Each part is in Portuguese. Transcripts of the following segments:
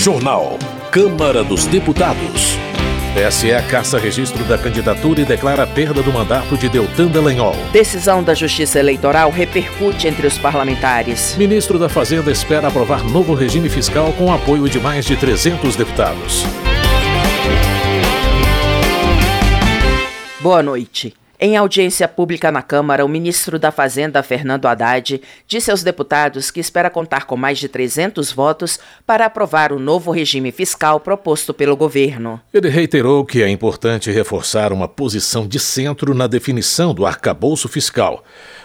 Jornal. Câmara dos Deputados. TSE caça registro da candidatura e declara perda do mandato de Deltan Dallagnol. Decisão da Justiça Eleitoral repercute entre os parlamentares. Ministro da Fazenda espera aprovar novo regime fiscal com apoio de mais de 300 deputados. Boa noite. Em audiência pública na Câmara, o ministro da Fazenda, Fernando Haddad, disse aos deputados que espera contar com mais de 300 votos para aprovar o novo regime fiscal proposto pelo governo. Ele reiterou que é importante reforçar uma posição de centro na definição do arcabouço fiscal.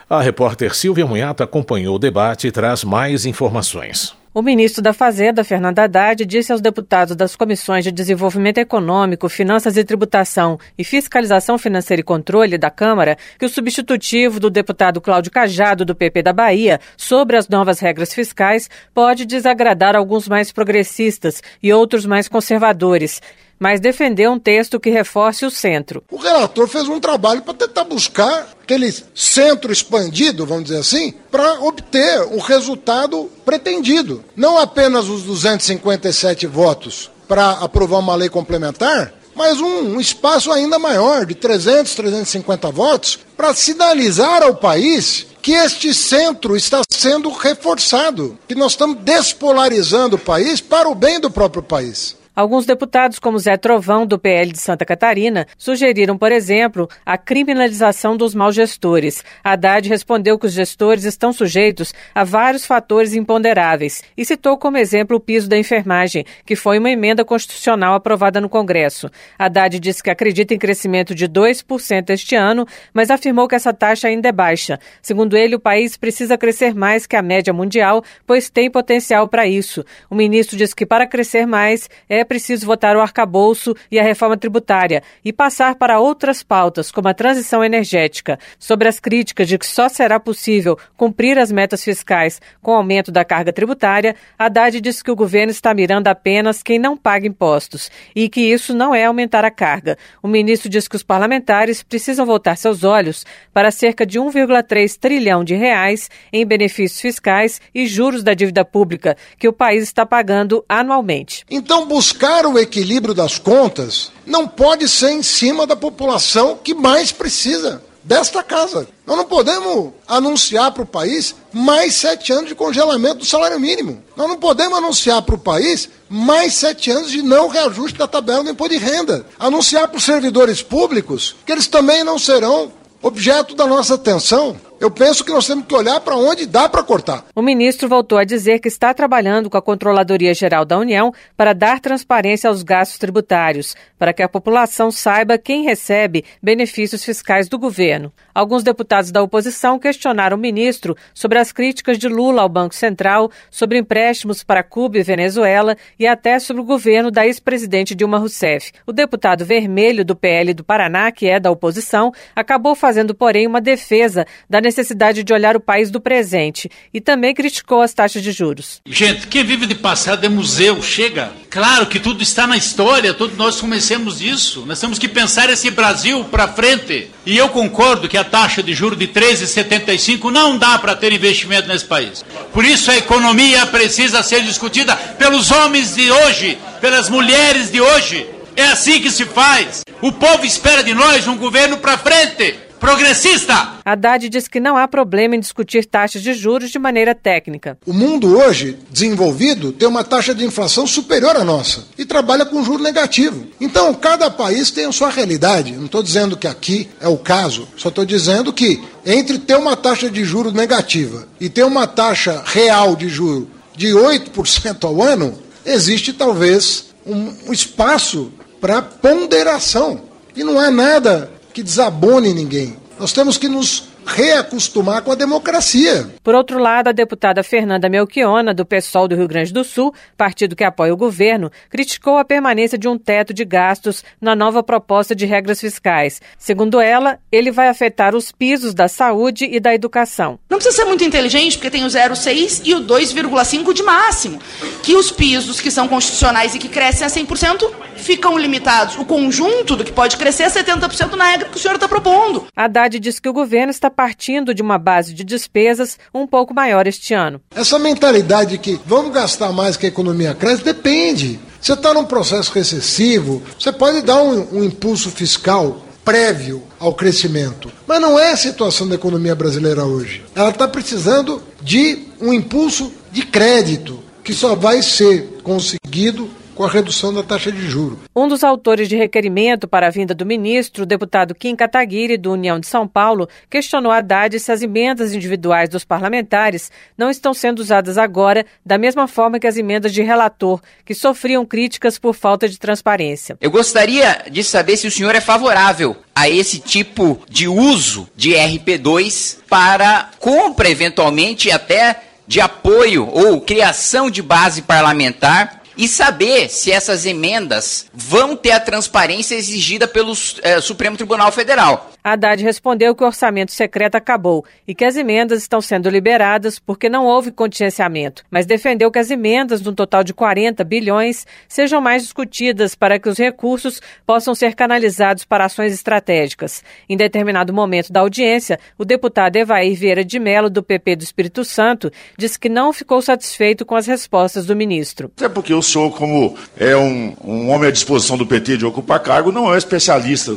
A repórter Silvia Munhata acompanhou o debate e traz mais informações. O ministro da Fazenda, Fernando Haddad, disse aos deputados das comissões de Desenvolvimento Econômico, Finanças e Tributação e Fiscalização Financeira e Controle da Câmara que o substitutivo do deputado Cláudio Cajado, do PP da Bahia, sobre as novas regras fiscais pode desagradar alguns mais progressistas e outros mais conservadores mas defendeu um texto que reforce o centro. O relator fez um trabalho para tentar buscar aquele centro expandido, vamos dizer assim, para obter o resultado pretendido. Não apenas os 257 votos para aprovar uma lei complementar, mas um, um, espaço ainda maior, de 300, 350 votos, para sinalizar ao país que este centro está sendo reforçado, que nós estamos despolarizando o país para o bem do próprio país. Alguns deputados, como Zé Trovão, do PL de Santa Catarina, sugeriram, por exemplo, a criminalização dos maus gestores. Haddad respondeu que os gestores estão sujeitos a vários fatores imponderáveis e citou como exemplo o piso da enfermagem, que foi uma emenda constitucional aprovada no Congresso. Haddad disse que acredita em crescimento de 2% este ano, mas afirmou que essa taxa ainda é baixa. Segundo ele, o país precisa crescer mais que a média mundial, pois tem potencial para isso. O ministro disse que para crescer mais é preciso votar o arcabouço e a reforma tributária e passar para outras pautas, como a transição energética. Sobre as críticas de que só será possível cumprir as metas fiscais com o aumento da carga tributária, Haddad disse que o governo está mirando apenas quem não paga impostos e que isso não é aumentar a carga. O ministro disse que os parlamentares precisam voltar seus olhos para cerca de 1,3 trilhão de reais em benefícios fiscais e juros da dívida pública que o país está pagando anualmente. Então, buscar buscar o equilíbrio das contas não pode ser em cima da população que mais precisa desta casa. Nós não podemos anunciar para o país mais sete anos de congelamento do salário mínimo. Nós não podemos anunciar para o país mais sete anos de não reajuste da tabela do imposto de renda. Anunciar para os servidores públicos que eles também não serão objeto da nossa atenção. Eu penso que nós temos que olhar para onde dá para cortar. O ministro voltou a dizer que está trabalhando com a Controladoria Geral da União para dar transparência aos gastos tributários, para que a população saiba quem recebe benefícios fiscais do governo. Alguns deputados da oposição questionaram o ministro sobre as críticas de Lula ao Banco Central, sobre empréstimos para Cuba e Venezuela e até sobre o governo da ex-presidente Dilma Rousseff. O deputado vermelho do PL do Paraná, que é da oposição, acabou fazendo, porém, uma defesa da necessidade de olhar o país do presente e também criticou as taxas de juros. Gente, quem vive de passado é museu, chega. Claro que tudo está na história, todos nós conhecemos isso. Nós temos que pensar esse Brasil para frente. E eu concordo que a taxa de juros de 13,75 não dá para ter investimento nesse país. Por isso a economia precisa ser discutida pelos homens de hoje, pelas mulheres de hoje. É assim que se faz. O povo espera de nós um governo para frente progressista. Haddad diz que não há problema em discutir taxas de juros de maneira técnica. O mundo hoje, desenvolvido, tem uma taxa de inflação superior à nossa e trabalha com juro negativo. Então, cada país tem a sua realidade. Não estou dizendo que aqui é o caso, só estou dizendo que entre ter uma taxa de juro negativa e ter uma taxa real de juro de 8% ao ano, existe talvez um, um espaço para ponderação. E não é nada que desabone ninguém. Nós temos que nos reacostumar com a democracia. Por outro lado, a deputada Fernanda Melchiona, do PSOL do Rio Grande do Sul, partido que apoia o governo, criticou a permanência de um teto de gastos na nova proposta de regras fiscais. Segundo ela, ele vai afetar os pisos da saúde e da educação. Não precisa ser muito inteligente, porque tem o 0,6 e o 2,5 de máximo, que os pisos que são constitucionais e que crescem a 100% ficam limitados. O conjunto do que pode crescer é 70% na regra que o senhor está propondo. Haddad diz que o governo está partindo de uma base de despesas um pouco maior este ano. Essa mentalidade de que vamos gastar mais que a economia cresce depende. Você está num processo recessivo, você pode dar um, um impulso fiscal prévio ao crescimento. Mas não é a situação da economia brasileira hoje. Ela está precisando de um impulso de crédito, que só vai ser conseguido com a redução da taxa de juros. Um dos autores de requerimento para a vinda do ministro, o deputado Kim Kataguiri, do União de São Paulo, questionou a Haddad se as emendas individuais dos parlamentares não estão sendo usadas agora da mesma forma que as emendas de relator, que sofriam críticas por falta de transparência. Eu gostaria de saber se o senhor é favorável a esse tipo de uso de RP2 para compra, eventualmente, até de apoio ou criação de base parlamentar e saber se essas emendas vão ter a transparência exigida pelo é, Supremo Tribunal Federal. Haddad respondeu que o orçamento secreto acabou e que as emendas estão sendo liberadas porque não houve contingenciamento, mas defendeu que as emendas, num total de 40 bilhões, sejam mais discutidas para que os recursos possam ser canalizados para ações estratégicas. Em determinado momento da audiência, o deputado Evair Vieira de Mello, do PP do Espírito Santo, disse que não ficou satisfeito com as respostas do ministro. É porque o senhor, como é um, um homem à disposição do PT de ocupar cargo, não é especialista,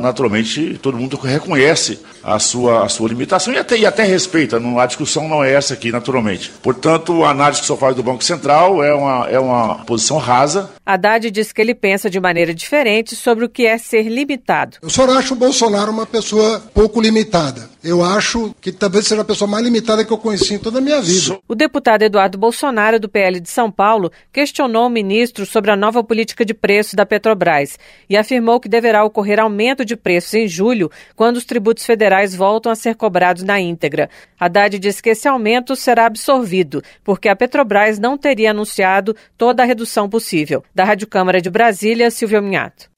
naturalmente todo mundo reconhece a sua, a sua limitação e até, e até respeita. Não, a discussão não é essa aqui, naturalmente. Portanto, a análise que o senhor faz do Banco Central é uma, é uma posição rasa. Haddad diz que ele pensa de maneira diferente sobre o que é ser limitado. Eu só acho o Bolsonaro uma pessoa pouco limitada. Eu acho que talvez seja a pessoa mais limitada que eu conheci em toda a minha vida. O deputado Eduardo Bolsonaro, do PL de São Paulo, questionou o ministro sobre a nova política de preços da Petrobras e afirmou que deverá ocorrer aumento de preços em julho julho, quando os tributos federais voltam a ser cobrados na íntegra. Haddad diz que esse aumento será absorvido, porque a Petrobras não teria anunciado toda a redução possível. Da Rádio Câmara de Brasília, Silvio Minhato.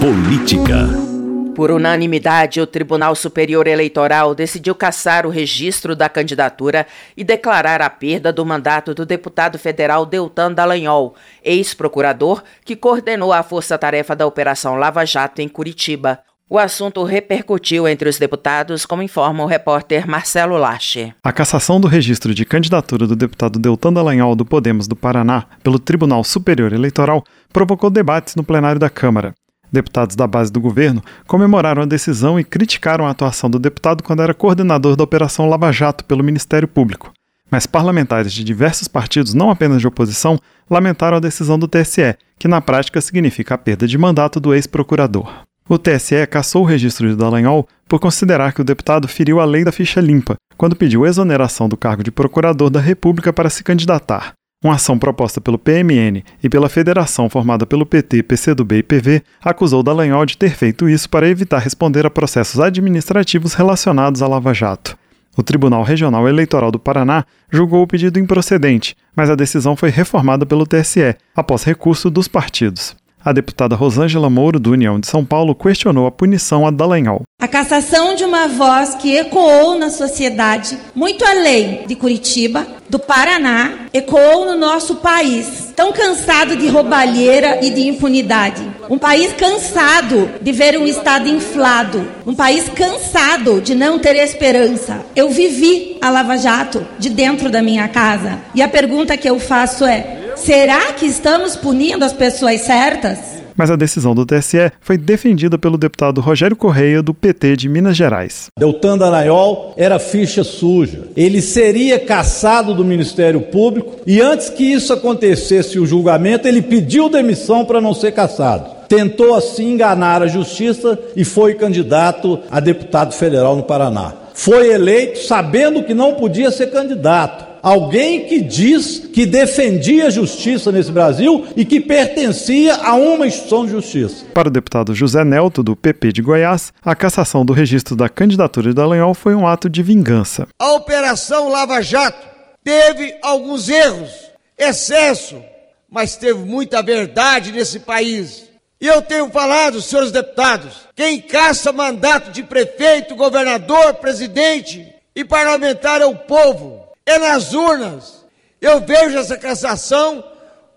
Política. Por unanimidade, o Tribunal Superior Eleitoral decidiu cassar o registro da candidatura e declarar a perda do mandato do deputado federal Deltan Dallagnol, ex-procurador que coordenou a força-tarefa da Operação Lava Jato em Curitiba. O assunto repercutiu entre os deputados, como informa o repórter Marcelo Lache. A cassação do registro de candidatura do deputado Deltan Dallagnol do Podemos do Paraná pelo Tribunal Superior Eleitoral provocou debates no plenário da Câmara. Deputados da base do governo comemoraram a decisão e criticaram a atuação do deputado quando era coordenador da Operação Lava Jato pelo Ministério Público. Mas parlamentares de diversos partidos, não apenas de oposição, lamentaram a decisão do TSE, que na prática significa a perda de mandato do ex-procurador. O TSE cassou o registro de Dallagnol por considerar que o deputado feriu a lei da ficha limpa, quando pediu exoneração do cargo de procurador da República para se candidatar. Uma ação proposta pelo PMN e pela federação formada pelo PT, PCdoB e PV acusou Dallagnol de ter feito isso para evitar responder a processos administrativos relacionados à Lava Jato. O Tribunal Regional Eleitoral do Paraná julgou o pedido improcedente, mas a decisão foi reformada pelo TSE, após recurso dos partidos. A deputada Rosângela Mouro, do União de São Paulo, questionou a punição a Dallagnol. A cassação de uma voz que ecoou na sociedade, muito além de Curitiba, do Paraná, ecoou no nosso país, tão cansado de roubalheira e de impunidade. Um país cansado de ver um Estado inflado. Um país cansado de não ter esperança. Eu vivi a Lava Jato de dentro da minha casa. E a pergunta que eu faço é: Será que estamos punindo as pessoas certas? Mas a decisão do TSE foi defendida pelo deputado Rogério Correia, do PT de Minas Gerais. Deltan Dallagnol era ficha suja. Ele seria caçado do Ministério Público e antes que isso acontecesse o julgamento, ele pediu demissão para não ser caçado tentou assim enganar a justiça e foi candidato a deputado federal no Paraná. Foi eleito sabendo que não podia ser candidato alguém que diz que defendia a justiça nesse Brasil e que pertencia a uma instituição de justiça. Para o deputado José Nelto, do PP de Goiás, a cassação do registro da candidatura de Dallagnol foi um ato de vingança. A Operação Lava Jato teve alguns erros, excesso, mas teve muita verdade nesse país. E eu tenho falado, senhores deputados, quem caça mandato de prefeito, governador, presidente e parlamentar é o povo é nas urnas. Eu vejo essa cassação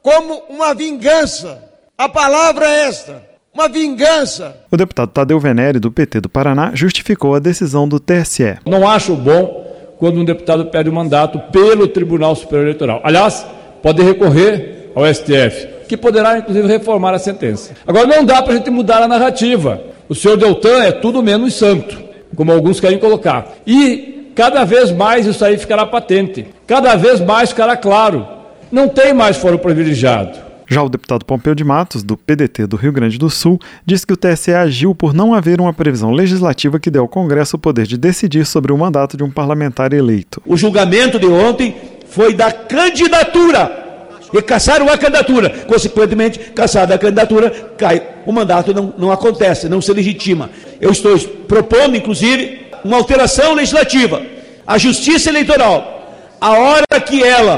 como uma vingança. A palavra é esta: uma vingança. O deputado Tadeu Venere, do PT do Paraná, justificou a decisão do TSE. Não acho bom quando um deputado pede o um mandato pelo Tribunal Superior Eleitoral. Aliás, pode recorrer ao STF, que poderá inclusive reformar a sentença. Agora, não dá para a gente mudar a narrativa. O senhor Deltan é tudo menos santo, como alguns querem colocar. E cada vez mais isso aí ficará patente, cada vez mais ficará claro. Não tem mais foro privilegiado. Já o deputado Pompeu de Matos, do PDT do Rio Grande do Sul, disse que o TSE agiu por não haver uma previsão legislativa que dê ao Congresso o poder de decidir sobre o mandato de um parlamentar eleito. O julgamento de ontem foi da candidatura. E caçaram a candidatura. Consequentemente, caçada a candidatura, cai. O mandato não, não acontece, não se legitima. Eu estou propondo, inclusive, uma alteração legislativa. A Justiça Eleitoral, a hora que ela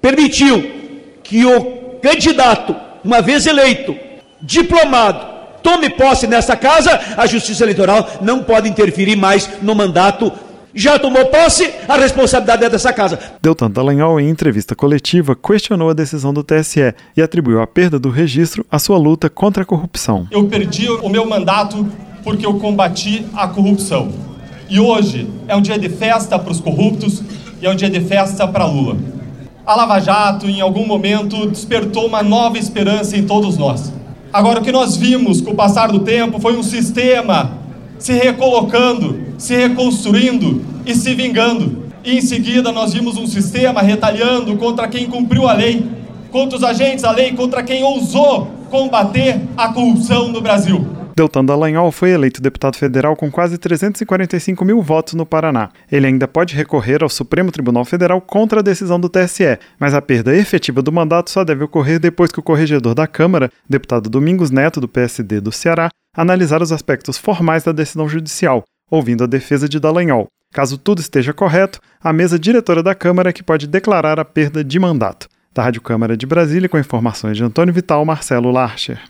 permitiu que o candidato, uma vez eleito, diplomado, tome posse nessa casa, a Justiça Eleitoral não pode interferir mais no mandato. Já tomou posse, a responsabilidade é dessa casa. Deltan Dallagnol, em entrevista coletiva, questionou a decisão do TSE e atribuiu a perda do registro à sua luta contra a corrupção. Eu perdi o meu mandato porque eu combati a corrupção. E hoje é um dia de festa para os corruptos e é um dia de festa para Lula. A Lava Jato, em algum momento, despertou uma nova esperança em todos nós. Agora, o que nós vimos com o passar do tempo foi um sistema se recolocando, se reconstruindo e se vingando. E em seguida, nós vimos um sistema retalhando contra quem cumpriu a lei, contra os agentes da lei, contra quem ousou combater a corrupção no Brasil. Deltan Dallagnol foi eleito deputado federal com quase 345 mil votos no Paraná. Ele ainda pode recorrer ao Supremo Tribunal Federal contra a decisão do TSE, mas a perda efetiva do mandato só deve ocorrer depois que o corregedor da Câmara, deputado Domingos Neto, do PSD do Ceará, analisar os aspectos formais da decisão judicial, ouvindo a defesa de Dallagnol. Caso tudo esteja correto, a mesa diretora da Câmara é que pode declarar a perda de mandato. Da Rádio Câmara de Brasília, com informações de Antônio Vital, Marcelo Larcher.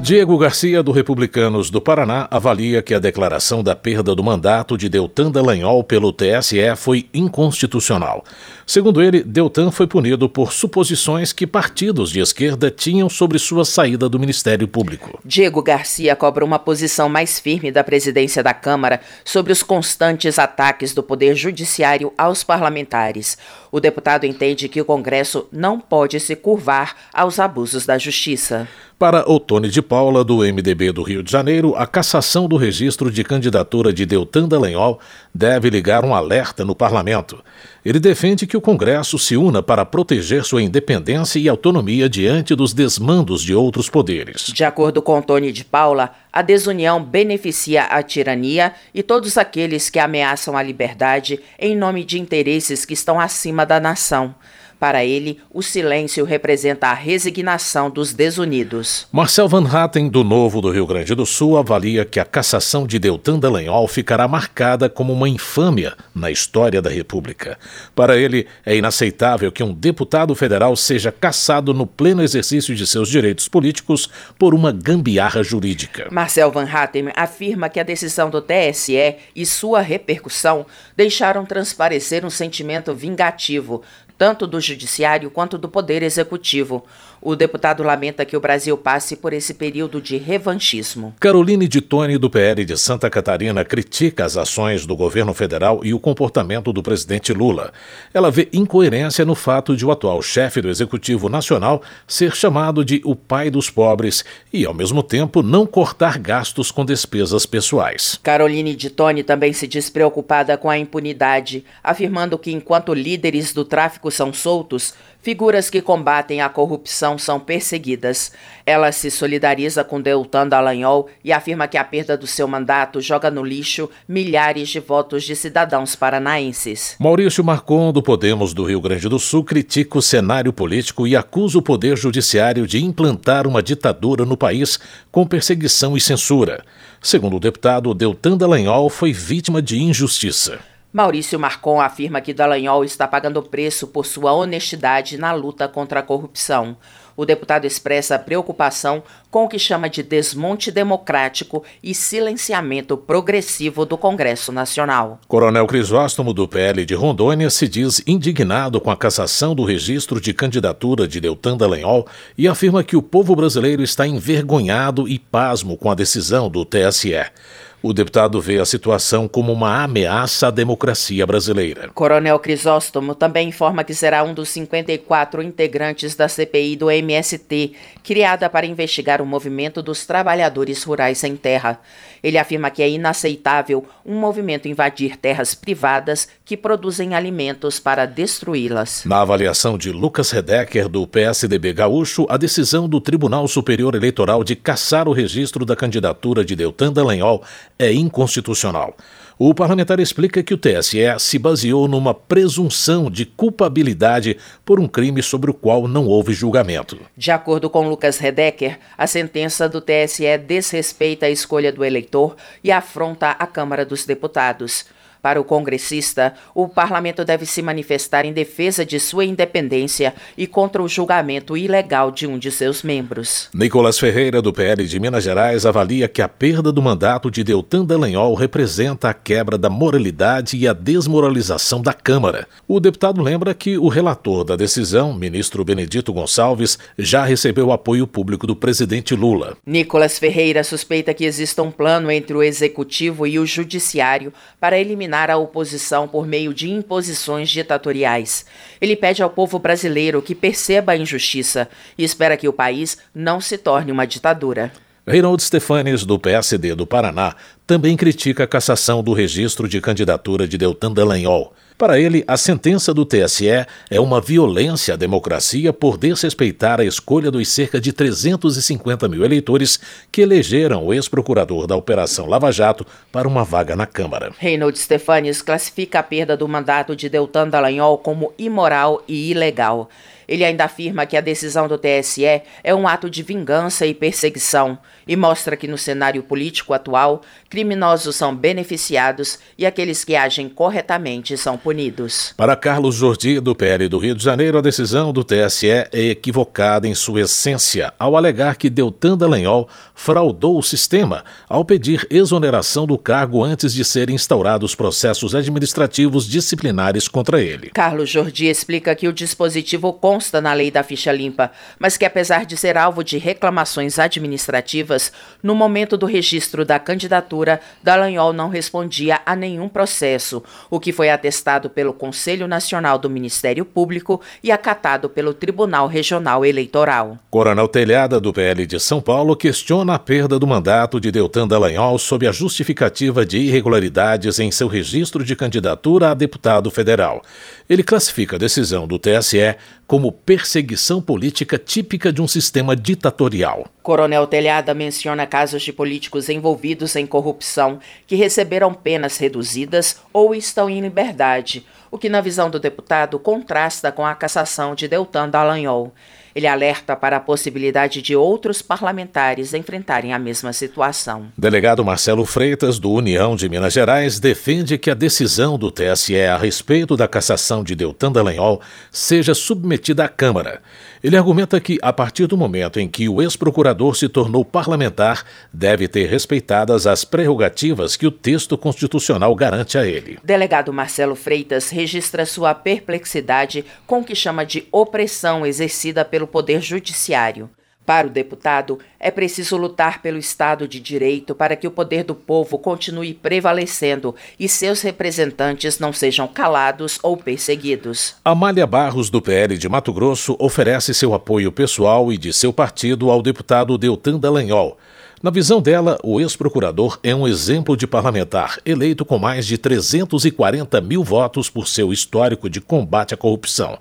Diego Garcia, do Republicanos do Paraná, avalia que a declaração da perda do mandato de Deltan Dallagnol pelo TSE foi inconstitucional. Segundo ele, Deltan foi punido por suposições que partidos de esquerda tinham sobre sua saída do Ministério Público. Diego Garcia cobra uma posição mais firme da presidência da Câmara sobre os constantes ataques do Poder Judiciário aos parlamentares. O deputado entende que o Congresso não pode se curvar aos abusos da Justiça. Para Otone de Paula, do MDB do Rio de Janeiro, a cassação do registro de candidatura de Deltan Dallagnol deve ligar um alerta no parlamento. Ele defende que o Congresso se una para proteger sua independência e autonomia diante dos desmandos de outros poderes. De acordo com Tony de Paula, a desunião beneficia a tirania e todos aqueles que ameaçam a liberdade em nome de interesses que estão acima da nação. Para ele, o silêncio representa a resignação dos desunidos. Marcel Van Hatten, do Novo do Rio Grande do Sul, avalia que a cassação de Deltan Dallagnol ficará marcada como uma infâmia na história da República. Para ele, é inaceitável que um deputado federal seja cassado no pleno exercício de seus direitos políticos por uma gambiarra jurídica. Marcel Van Hatten afirma que a decisão do TSE e sua repercussão deixaram transparecer um sentimento vingativo tanto do Judiciário quanto do Poder Executivo. O deputado lamenta que o Brasil passe por esse período de revanchismo. Caroline de Tone, do PL de Santa Catarina, critica as ações do governo federal e o comportamento do presidente Lula. Ela vê incoerência no fato de o atual chefe do Executivo Nacional ser chamado de o pai dos pobres e, ao mesmo tempo, não cortar gastos com despesas pessoais. Caroline de Tone também se diz preocupada com a impunidade, afirmando que, enquanto líderes do tráfico são soltos, Figuras que combatem a corrupção são perseguidas. Ela se solidariza com Deltan Dallagnol e afirma que a perda do seu mandato joga no lixo milhares de votos de cidadãos paranaenses. Maurício Marcon, do Podemos do Rio Grande do Sul, critica o cenário político e acusa o Poder Judiciário de implantar uma ditadura no país com perseguição e censura. Segundo o deputado, Deltan Dallagnol foi vítima de injustiça. Maurício Marcon afirma que Dallagnol está pagando preço por sua honestidade na luta contra a corrupção. O deputado expressa preocupação com o que chama de desmonte democrático e silenciamento progressivo do Congresso Nacional. Coronel Crisóstomo, do PL de Rondônia, se diz indignado com a cassação do registro de candidatura de Deltan Dallagnol e afirma que o povo brasileiro está envergonhado e pasmo com a decisão do TSE. O deputado vê a situação como uma ameaça à democracia brasileira. Coronel Crisóstomo também informa que será um dos 54 integrantes da CPI do MST, criada para investigar o movimento dos trabalhadores rurais sem terra. Ele afirma que é inaceitável um movimento invadir terras privadas que produzem alimentos para destruí-las. Na avaliação de Lucas Redecker, do PSDB Gaúcho, a decisão do Tribunal Superior Eleitoral de cassar o registro da candidatura de Deltan Dallagnol é inconstitucional. O parlamentar explica que o TSE se baseou numa presunção de culpabilidade por um crime sobre o qual não houve julgamento. De acordo com Lucas Redecker, a sentença do TSE desrespeita a escolha do eleitor e afronta a Câmara dos Deputados. Para o congressista, o parlamento deve se manifestar em defesa de sua independência e contra o julgamento ilegal de um de seus membros. Nicolas Ferreira, do PL de Minas Gerais, avalia que a perda do mandato de Deltan Dallagnol representa a quebra da moralidade e a desmoralização da Câmara. O deputado lembra que o relator da decisão, ministro Benedito Gonçalves, já recebeu apoio público do presidente Lula. Nicolas Ferreira suspeita que exista um plano entre o executivo e o judiciário para eliminar eliminar a oposição por meio de imposições ditatoriais. Ele pede ao povo brasileiro que perceba a injustiça e espera que o país não se torne uma ditadura. Reinaldo Stefanes, do PSD do Paraná, também critica a cassação do registro de candidatura de Deltan Dallagnol. Para ele, a sentença do TSE é uma violência à democracia por desrespeitar a escolha dos cerca de 350 mil eleitores que elegeram o ex-procurador da Operação Lava Jato para uma vaga na Câmara. Reinaldo Stefanes classifica a perda do mandato de Deltan Dallagnol como imoral e ilegal. Ele ainda afirma que a decisão do TSE é um ato de vingança e perseguição e mostra que no cenário político atual, criminosos são beneficiados e aqueles que agem corretamente são punidos. Para Carlos Jordi, do PL do Rio de Janeiro, a decisão do TSE é equivocada em sua essência ao alegar que Deltan Dallagnol fraudou o sistema ao pedir exoneração do cargo antes de serem instaurados processos administrativos disciplinares contra ele. Carlos Jordi explica que o dispositivo consta na lei da ficha limpa, mas que apesar de ser alvo de reclamações administrativas, no momento do registro da candidatura, Dallagnol não respondia a nenhum processo, o que foi atestado pelo Conselho Nacional do Ministério Público e acatado pelo Tribunal Regional Eleitoral. Coronel Telhada, do PL de São Paulo, questiona a perda do mandato de Deltan Dallagnol sob a justificativa de irregularidades em seu registro de candidatura a deputado federal. Ele classifica a decisão do TSE como perseguição política típica de um sistema ditatorial. Coronel Telhada menciona casos de políticos envolvidos em corrupção que receberam penas reduzidas ou estão em liberdade, o que, na visão do deputado, contrasta com a cassação de Deltan Dallagnol. Ele alerta para a possibilidade de outros parlamentares enfrentarem a mesma situação. Delegado Marcelo Freitas, do União de Minas Gerais, defende que a decisão do TSE a respeito da cassação de Deltan Dallagnol seja submetida à Câmara. Ele argumenta que, a partir do momento em que o ex-procurador se tornou parlamentar, deve ter respeitadas as prerrogativas que o texto constitucional garante a ele. Delegado Marcelo Freitas registra sua perplexidade com o que chama de opressão exercida pelo Poder Judiciário. Para o deputado, é preciso lutar pelo Estado de Direito para que o poder do povo continue prevalecendo e seus representantes não sejam calados ou perseguidos. Amália Barros, do PL de Mato Grosso, oferece seu apoio pessoal e de seu partido ao deputado Deltan Dallagnol. Na visão dela, o ex-procurador é um exemplo de parlamentar, eleito com mais de 340 mil votos por seu histórico de combate à corrupção.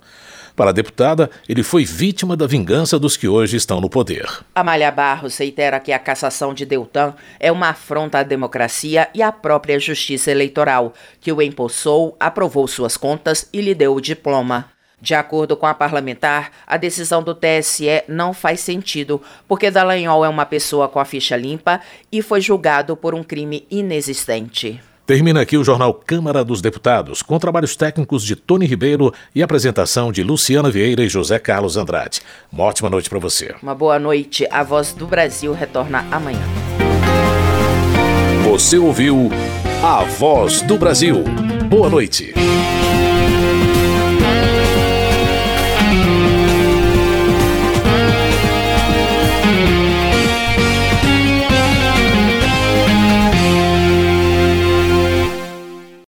Para a deputada, ele foi vítima da vingança dos que hoje estão no poder. Amália Barros reitera que a cassação de Deltan é uma afronta à democracia e à própria justiça eleitoral, que o empossou, aprovou suas contas e lhe deu o diploma. De acordo com a parlamentar, a decisão do TSE não faz sentido, porque Dallagnol é uma pessoa com a ficha limpa e foi julgado por um crime inexistente. Termina aqui o jornal Câmara dos Deputados, com trabalhos técnicos de Tony Ribeiro e apresentação de Luciana Vieira e José Carlos Andrade. Uma ótima noite para você. Uma boa noite. A Voz do Brasil retorna amanhã. Você ouviu A Voz do Brasil. Boa noite.